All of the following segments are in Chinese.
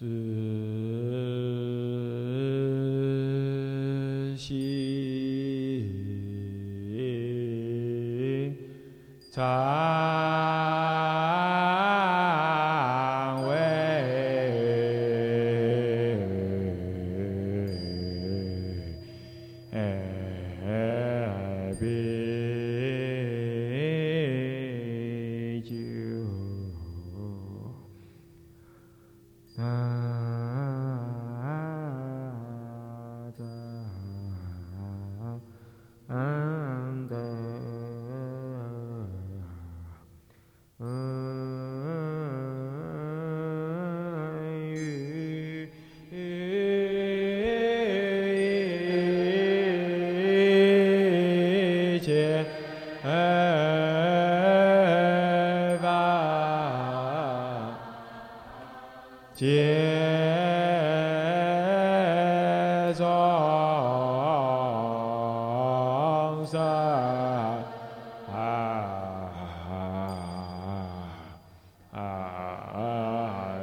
自心常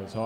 从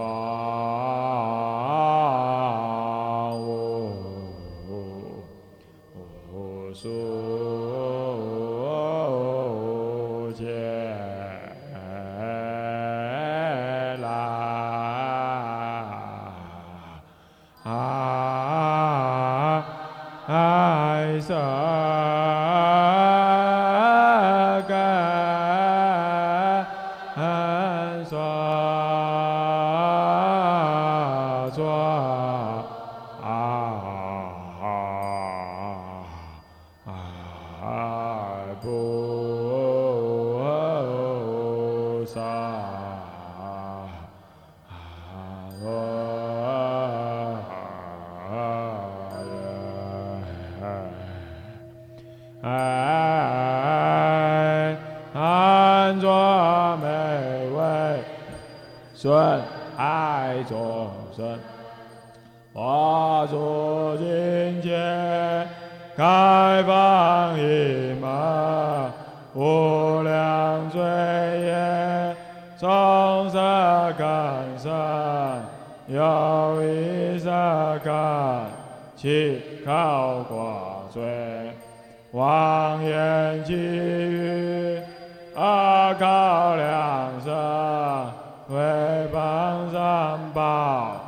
为本三宝。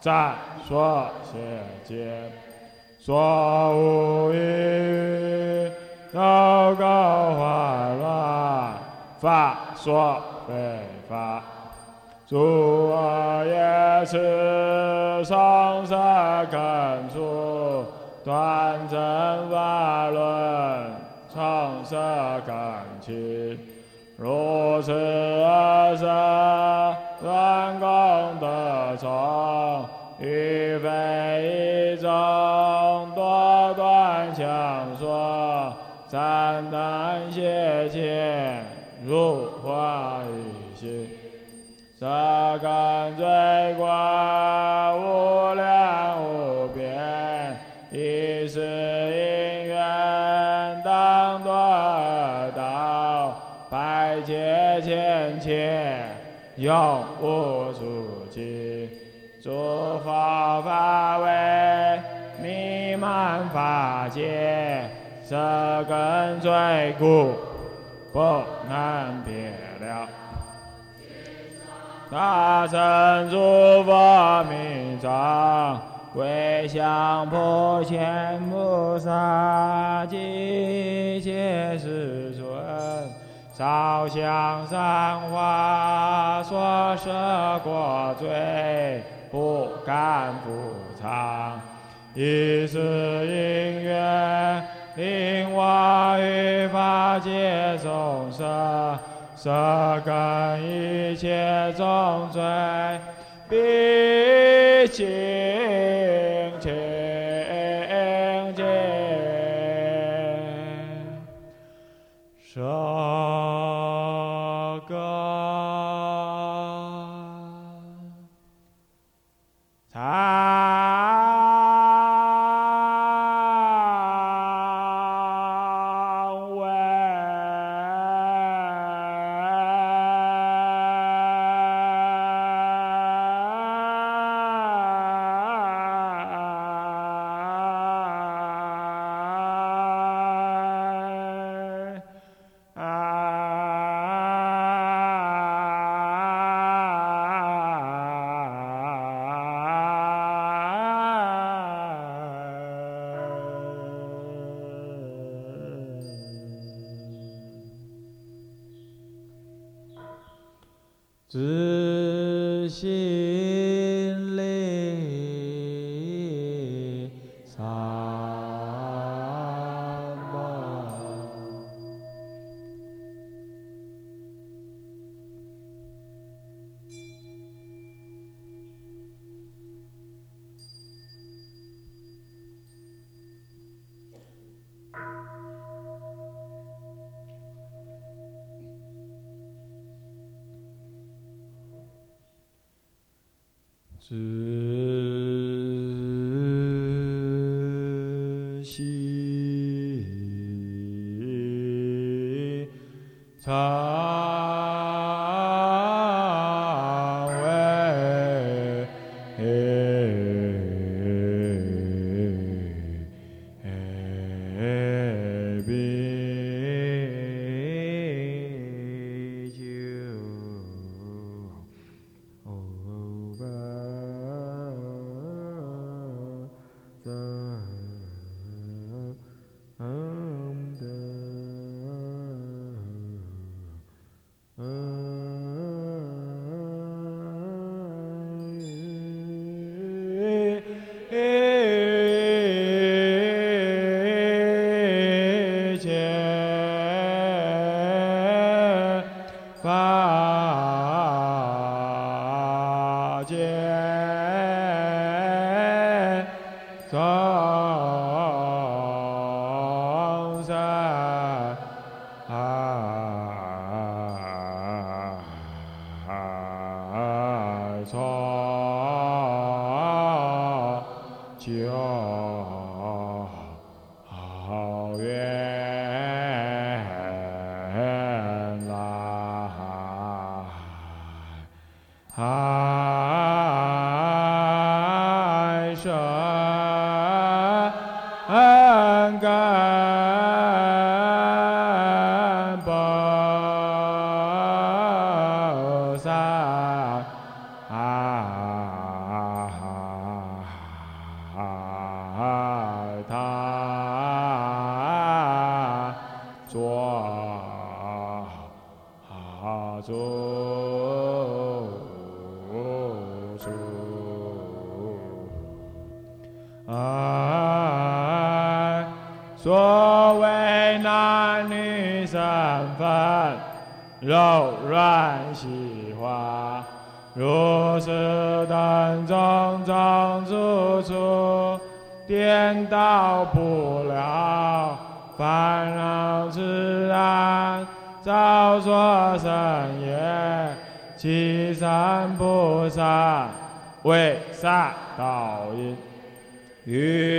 赞说谢见，说无一语，祷告坏乱，法说非法，诸恶业痴，上色根处，断正法轮，创色根器。如此而生，断功德从，于非一种，多断强说，赞叹谢切，如花一心，色根最广，千，永无出期。诸佛法为弥漫法界，色根最故，不能别了。大乘诸佛名藏，归向普贤菩萨及一切世。烧香三花，所摄过罪，不敢复藏。一时因缘，令我于法界众生，舍根一切众罪，毕竟自心常。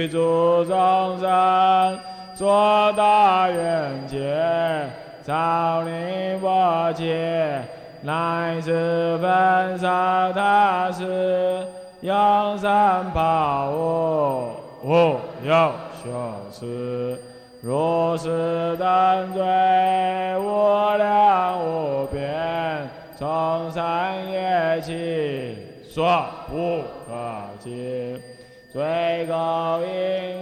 诸众生。做大愿劫，造宁波切，乃至分沙他世，扬三宝物，无有羞耻。如是等罪，无量无边，从三业起，所不可尽。最高因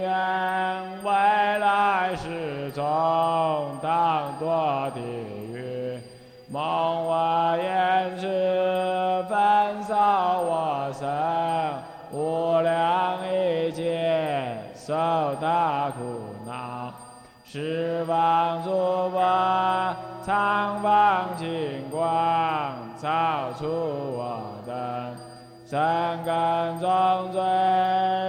缘，未来世中当堕地狱。梦话言辞，焚烧我身，无量一劫受大苦恼。十方诸佛常放金光，照出我等。三根重罪，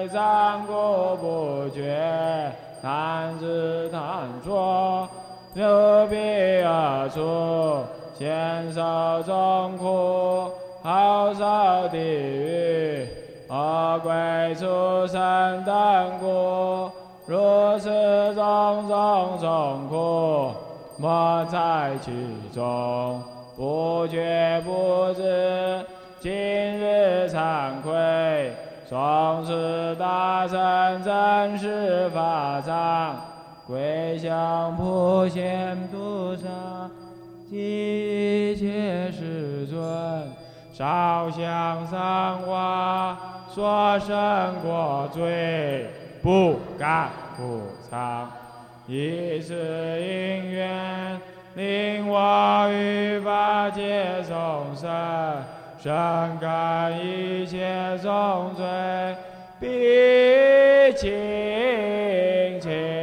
残故不绝，贪执贪着，流鼻而出，先受众苦，后受地狱，恶鬼畜生等苦，如此种种众苦，莫在其中，不觉不知。今日惭愧，从此大圣真实法藏，归向普贤菩萨，一切世尊，烧香三花，所生过罪，不敢不藏，以是因缘，令我于法界众生，正敢一切众罪，必清净。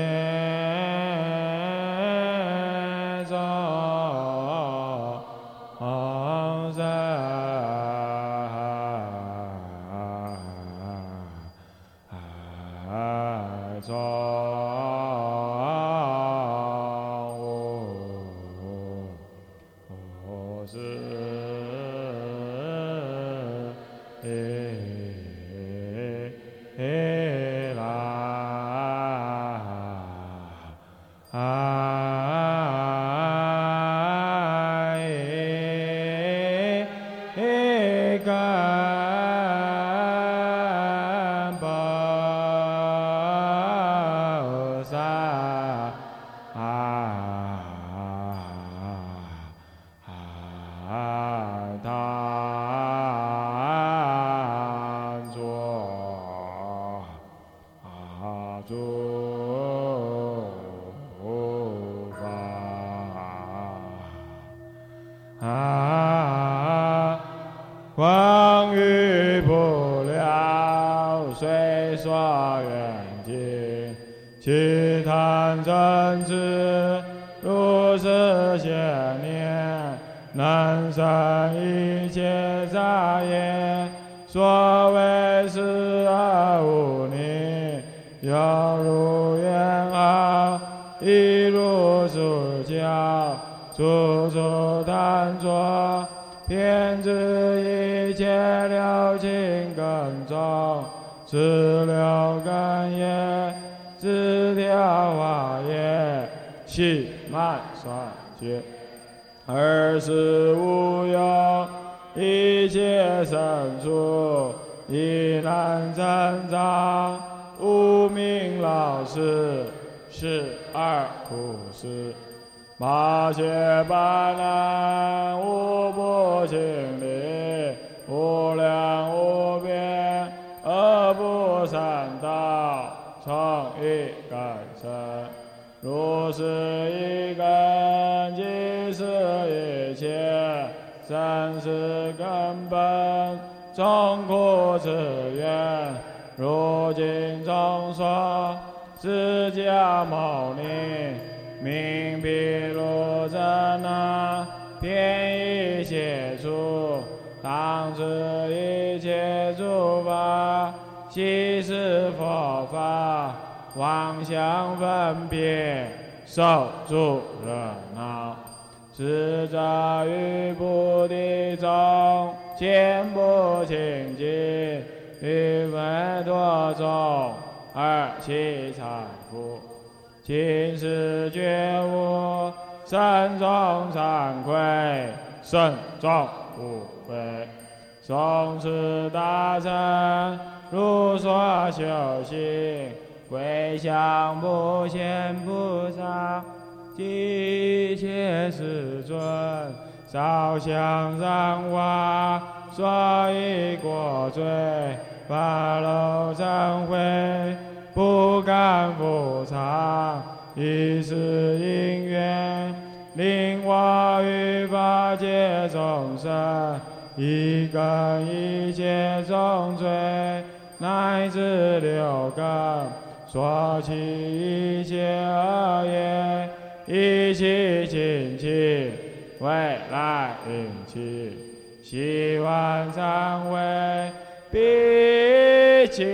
所谓是而无宁，犹如愿好，亦如数教，处处贪着，偏执一切了情根中，是了根业，自调化业，气慢酸结。而是无有一切生处，亦难成长。无名老师是二苦事，八戒八难无不经历，无量无边而不善道，创意感生。如是一根，即是一切生死根本，众苦之源。如今众说，释迦牟尼名毗卢遮那，遍一切处，当知一切诸法，悉是佛法，妄想分别，受诸热闹。智者于菩提中，见不清净，于佛陀中，而其财富。今世觉悟，身中惭愧，身中无悔。从此大乘，如所修行，归向不贤菩萨。一切世尊，烧香燃花，所以过罪，发露忏悔，不敢复偿，以是因缘，令我于法界众生，一根一切众罪，乃至六根，说起一切恶业。一起亲戚，未来运气，希望忏悔，毕竟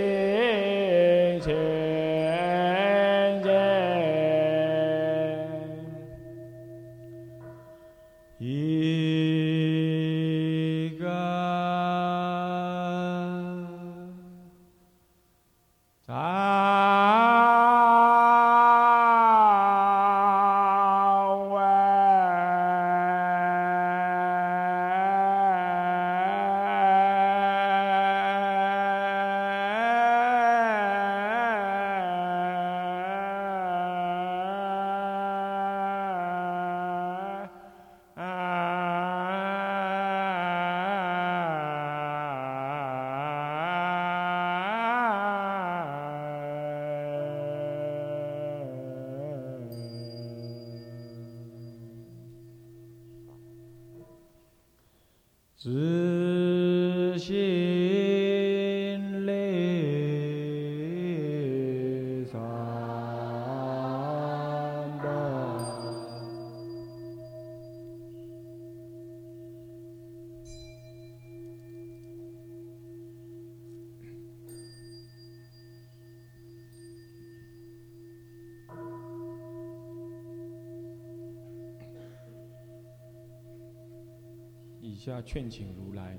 下劝请如来。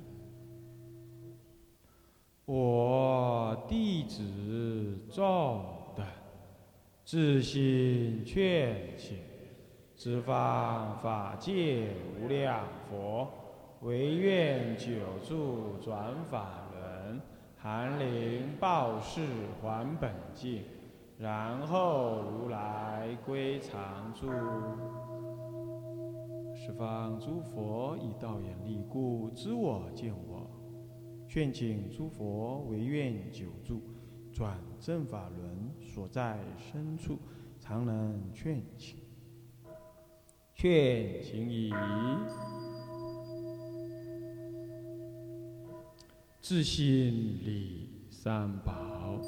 我弟子造的，自心劝请，十方法界无量佛，唯愿久住转法轮，寒灵报事还本净，然后如来归常住。十方诸佛以道眼力故，知我见我。劝请诸佛唯愿久住，转正法轮所在深处，常能劝请。劝请已，自心礼三宝。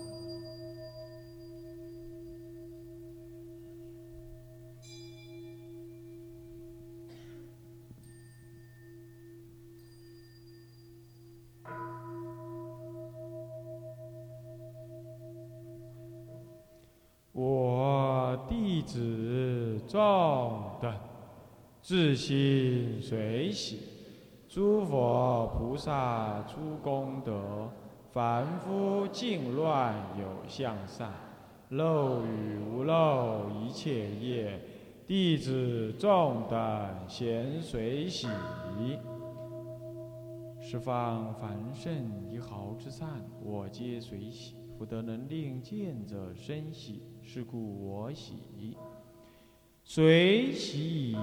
自心随喜，诸佛菩萨诸功德，凡夫净乱有向善，漏与无漏一切业，弟子众等咸随喜。十方凡圣一毫之善，我皆随喜。福德能令见者生喜，是故我喜。随喜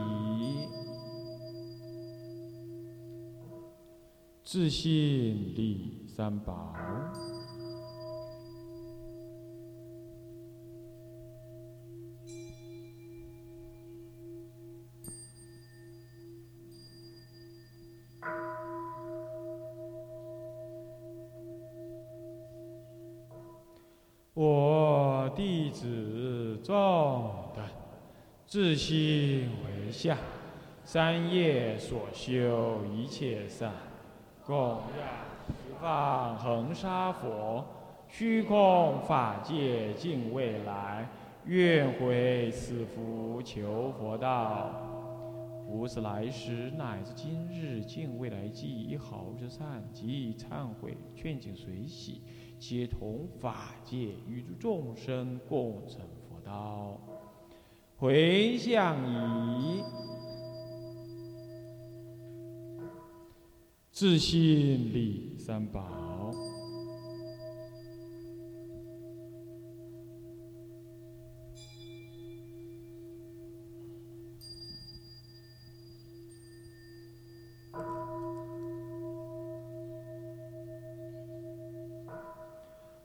自信立三宝，我弟子众。自心为相，三业所修一切善，供养十方恒沙佛，虚空法界尽未来，愿回此福求佛道。无是来时，乃至今日，尽未来际，一毫之善即以忏悔，劝请随喜。皆同法界与诸众生共成佛道，回向以自信礼三宝。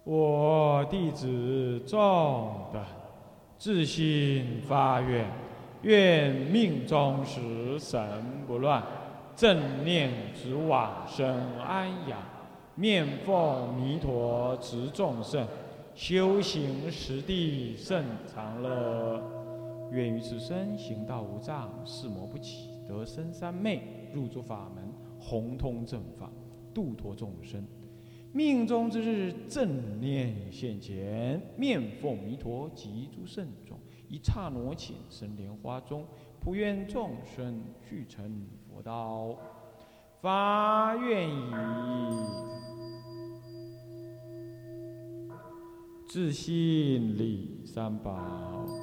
我弟子众，自心发愿，愿命终时神不乱，正念直往生安养，面奉弥陀持众圣，修行实地甚长乐。愿于此生行道无障，事魔不起，得生三昧，入诸法门，宏通正法，度脱众生。命中之日，正念现前，面奉弥陀及诸圣众，一刹那顷生莲花中，普愿众生俱成佛道。发愿以自信礼三宝。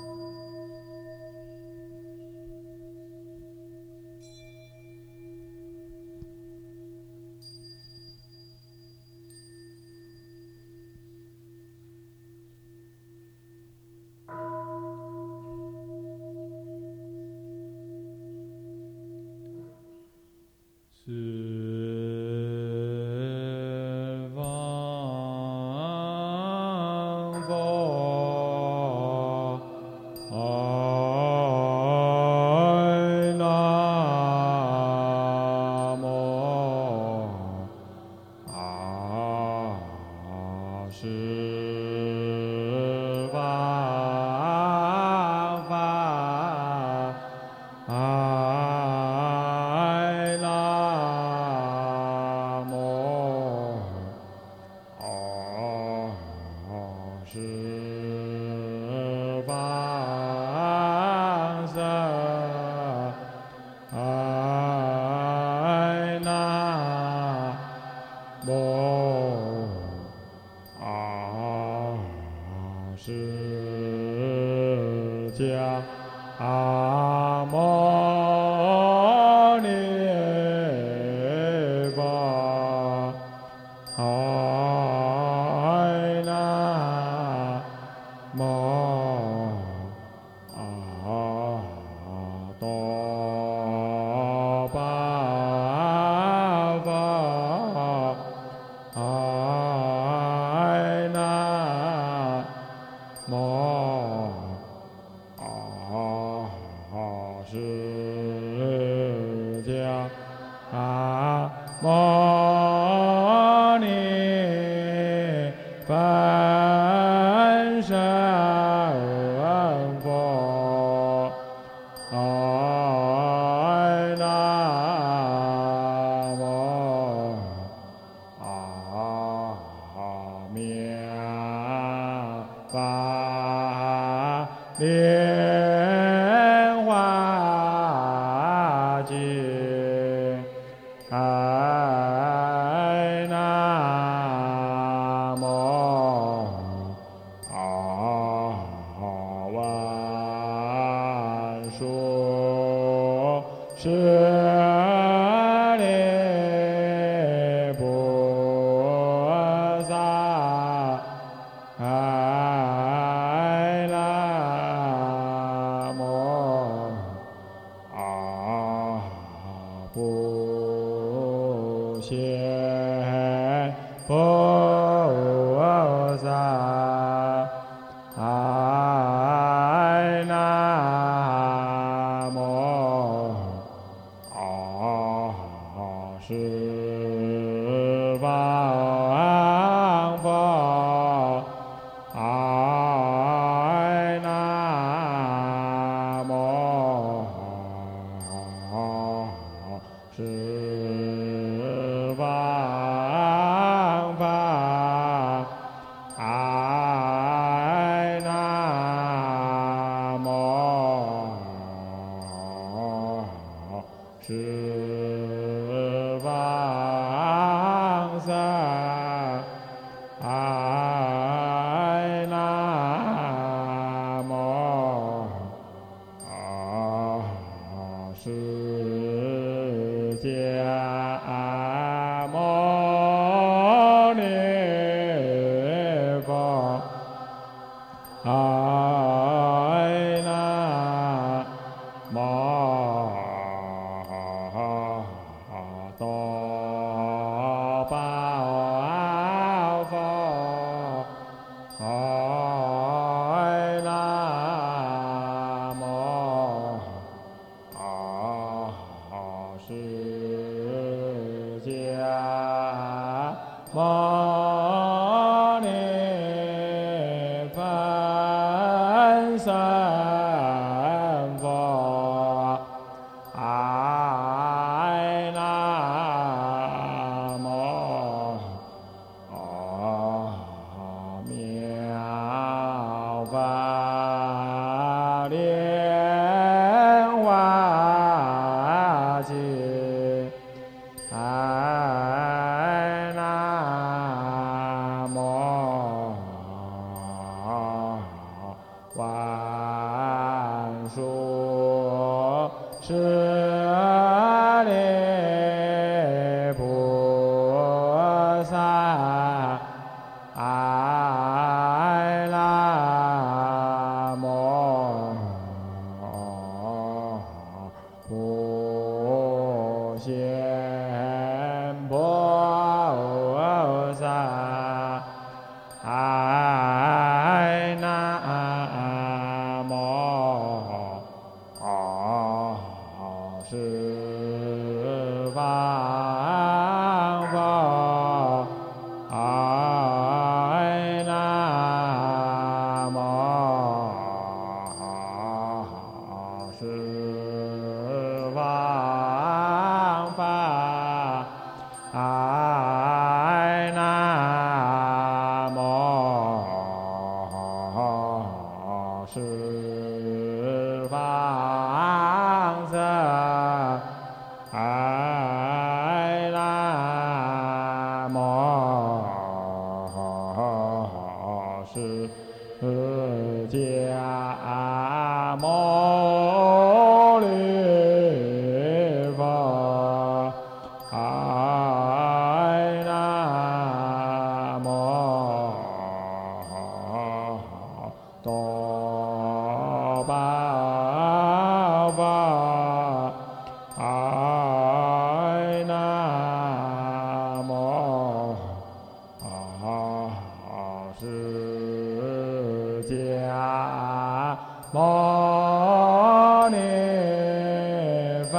接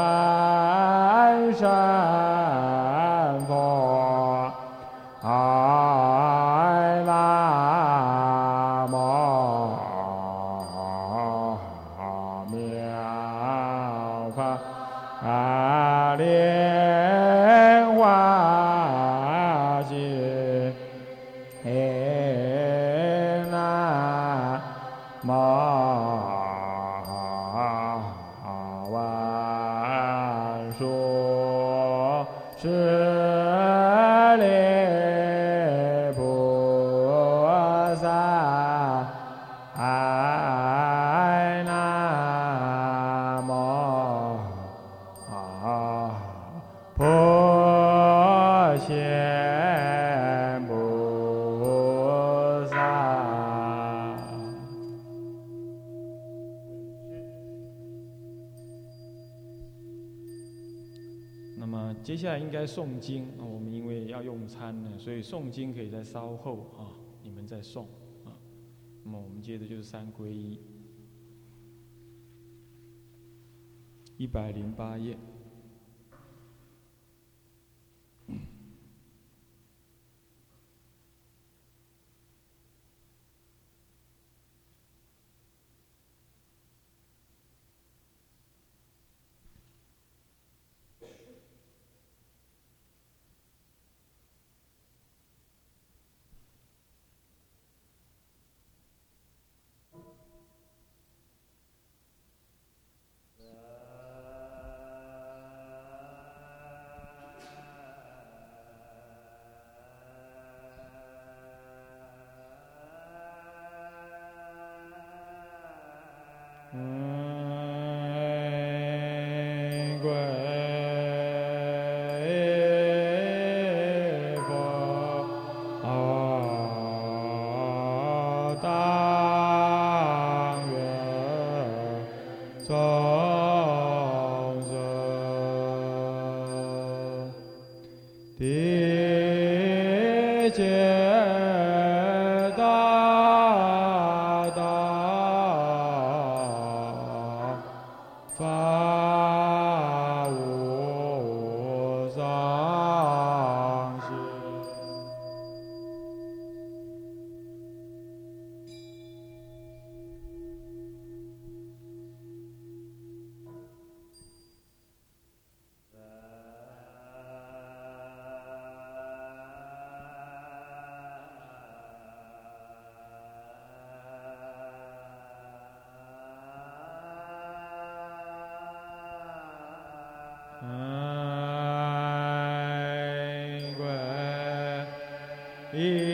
应该诵经啊，我们因为要用餐呢，所以诵经可以在稍后啊，你们再诵啊。那么我们接着就是三皈依，一百零八页。Yeah.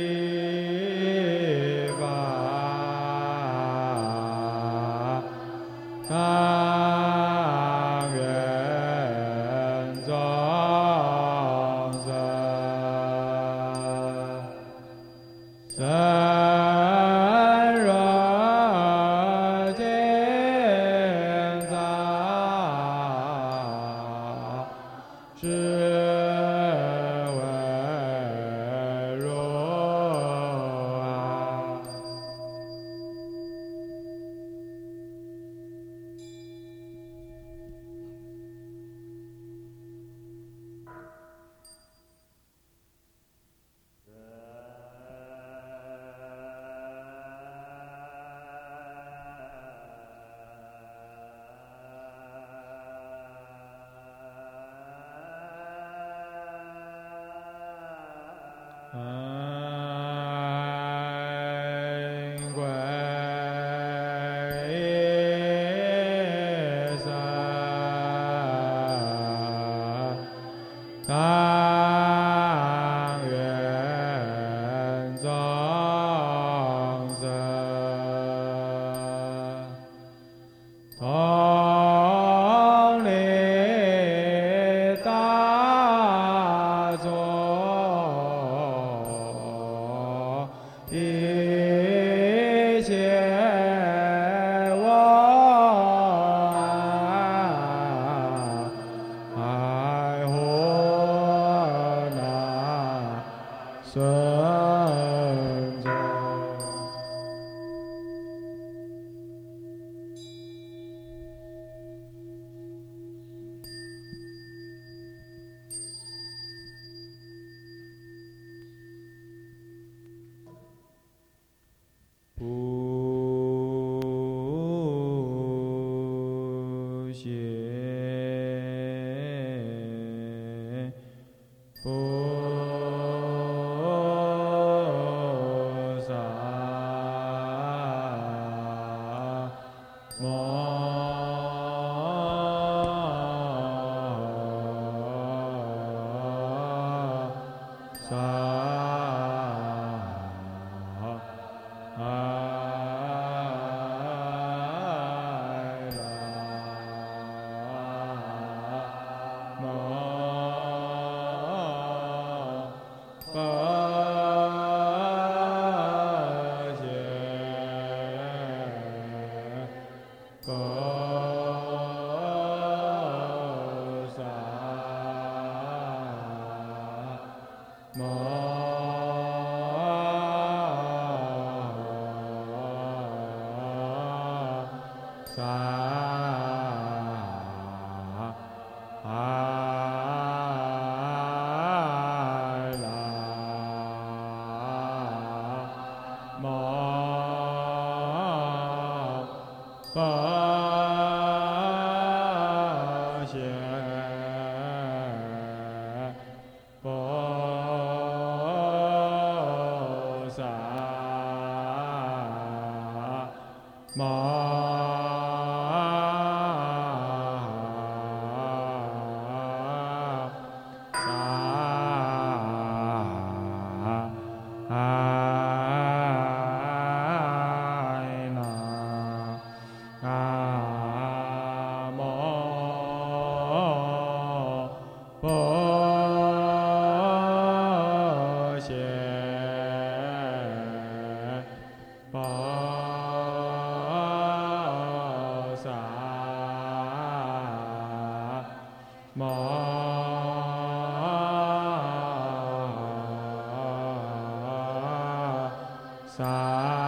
啊。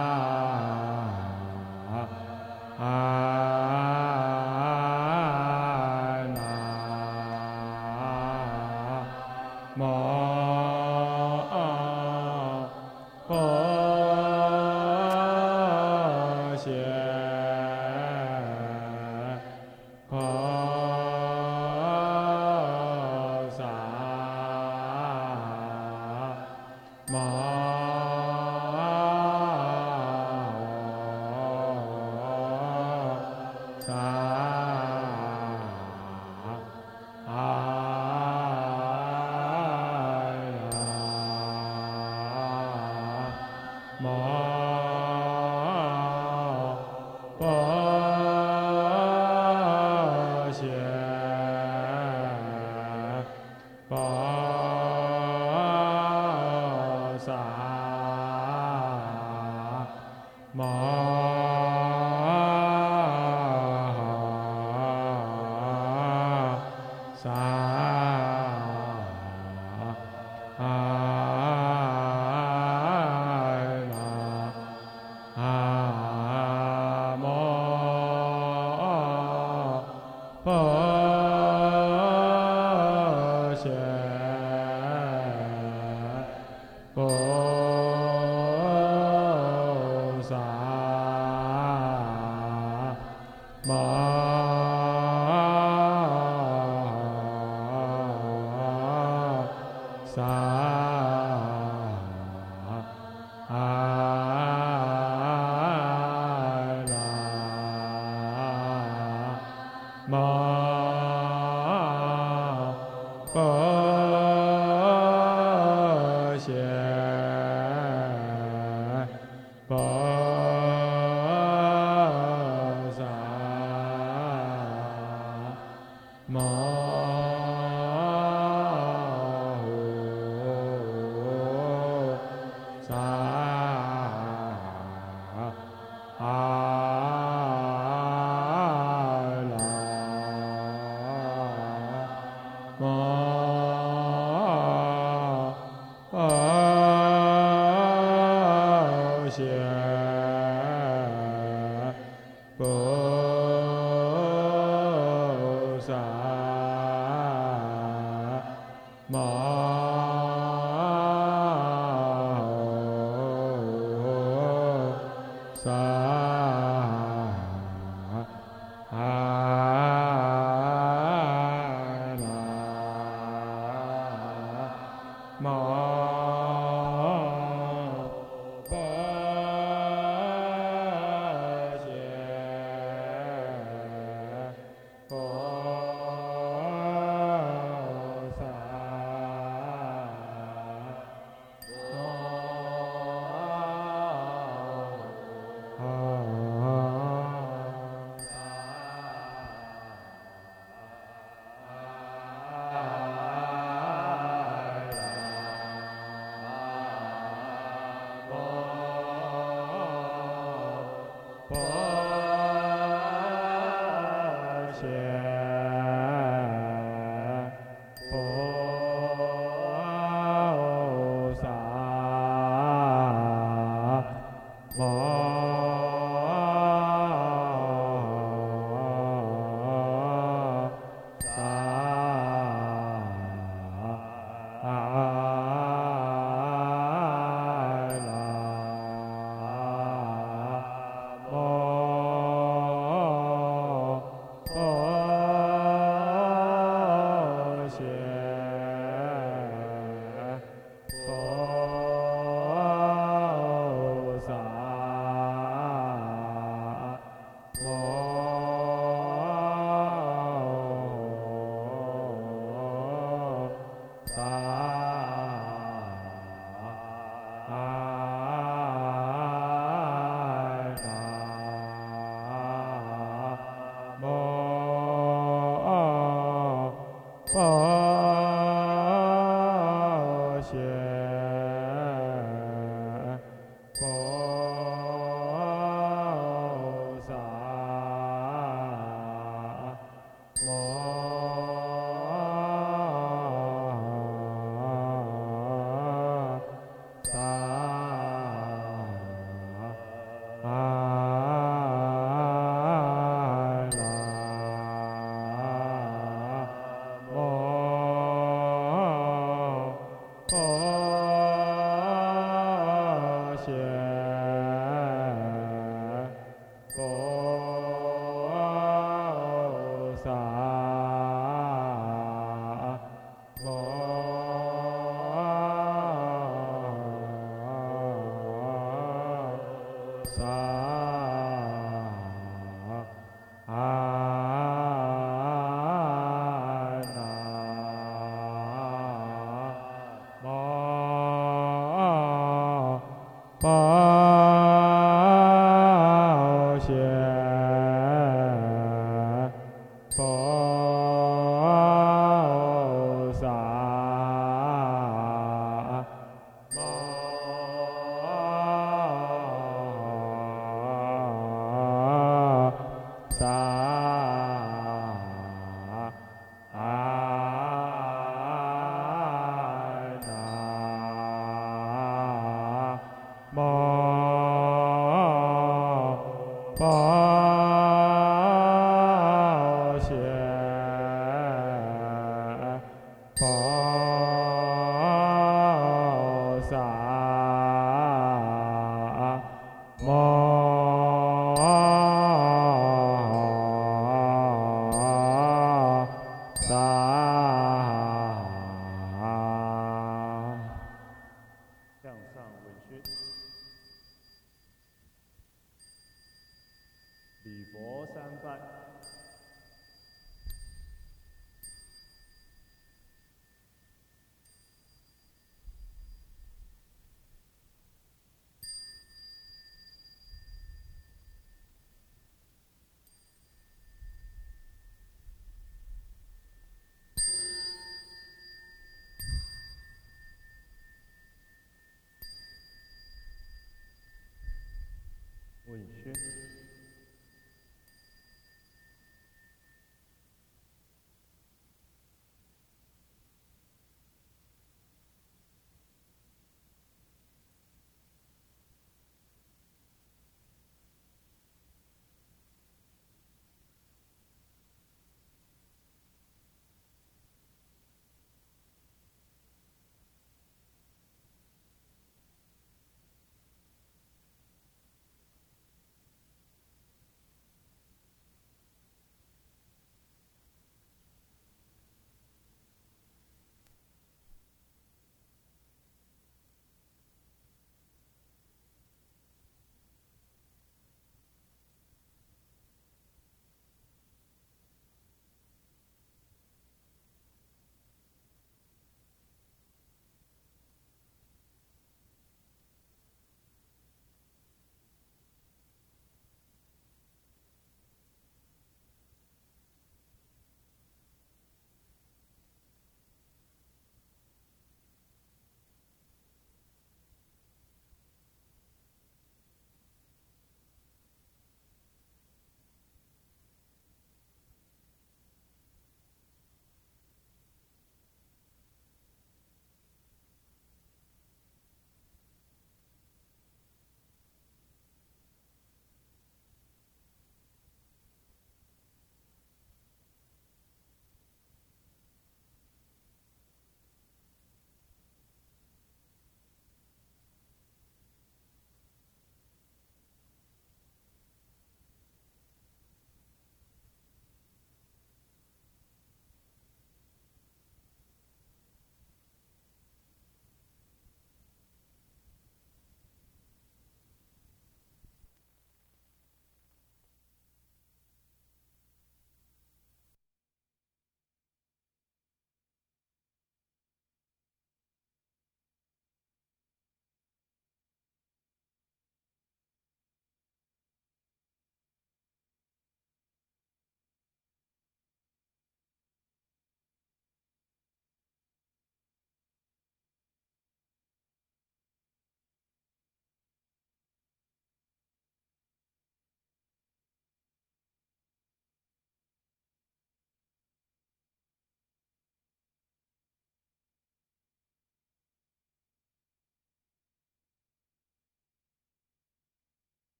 问你